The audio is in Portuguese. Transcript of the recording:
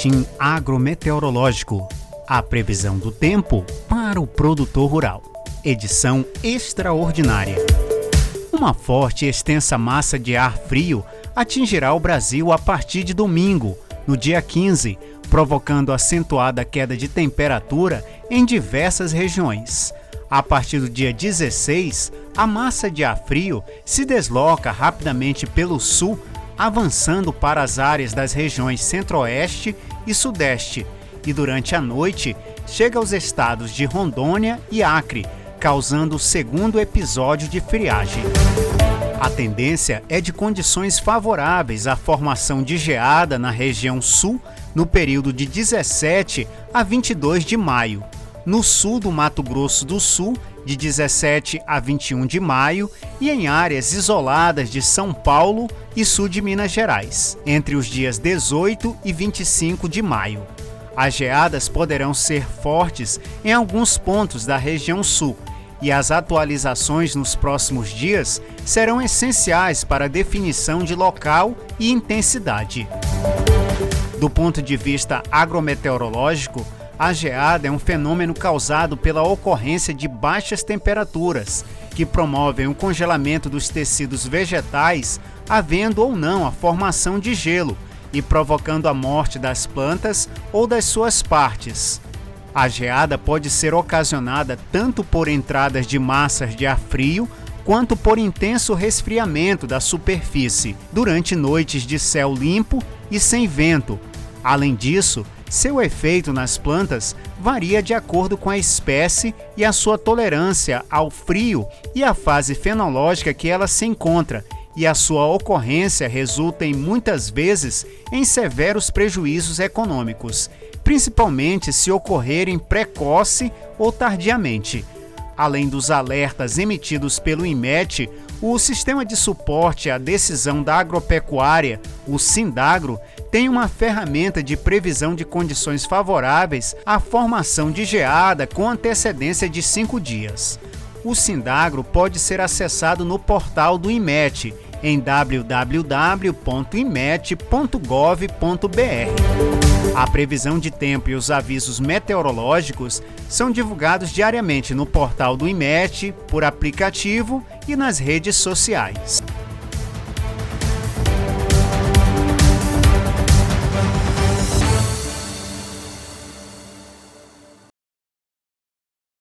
Boletim agrometeorológico. A previsão do tempo para o produtor rural. Edição extraordinária. Uma forte e extensa massa de ar frio atingirá o Brasil a partir de domingo, no dia 15, provocando acentuada queda de temperatura em diversas regiões. A partir do dia 16, a massa de ar frio se desloca rapidamente pelo sul avançando para as áreas das regiões Centro-Oeste e Sudeste, e durante a noite chega aos estados de Rondônia e Acre, causando o segundo episódio de friagem. A tendência é de condições favoráveis à formação de geada na região sul no período de 17 a 22 de maio, no sul do Mato Grosso do Sul de 17 a 21 de maio, e em áreas isoladas de São Paulo e sul de Minas Gerais, entre os dias 18 e 25 de maio. As geadas poderão ser fortes em alguns pontos da região sul, e as atualizações nos próximos dias serão essenciais para a definição de local e intensidade. Do ponto de vista agrometeorológico, a geada é um fenômeno causado pela ocorrência de baixas temperaturas, que promovem o congelamento dos tecidos vegetais, havendo ou não a formação de gelo e provocando a morte das plantas ou das suas partes. A geada pode ser ocasionada tanto por entradas de massas de ar frio quanto por intenso resfriamento da superfície durante noites de céu limpo e sem vento. Além disso, seu efeito nas plantas varia de acordo com a espécie e a sua tolerância ao frio e a fase fenológica que ela se encontra, e a sua ocorrência resulta em muitas vezes em severos prejuízos econômicos, principalmente se ocorrerem precoce ou tardiamente. Além dos alertas emitidos pelo IMET, o Sistema de Suporte à Decisão da Agropecuária, o SINDAGRO, tem uma ferramenta de previsão de condições favoráveis à formação de geada com antecedência de cinco dias. O Sindagro pode ser acessado no portal do IMET em www.imet.gov.br. A previsão de tempo e os avisos meteorológicos são divulgados diariamente no portal do IMET, por aplicativo e nas redes sociais.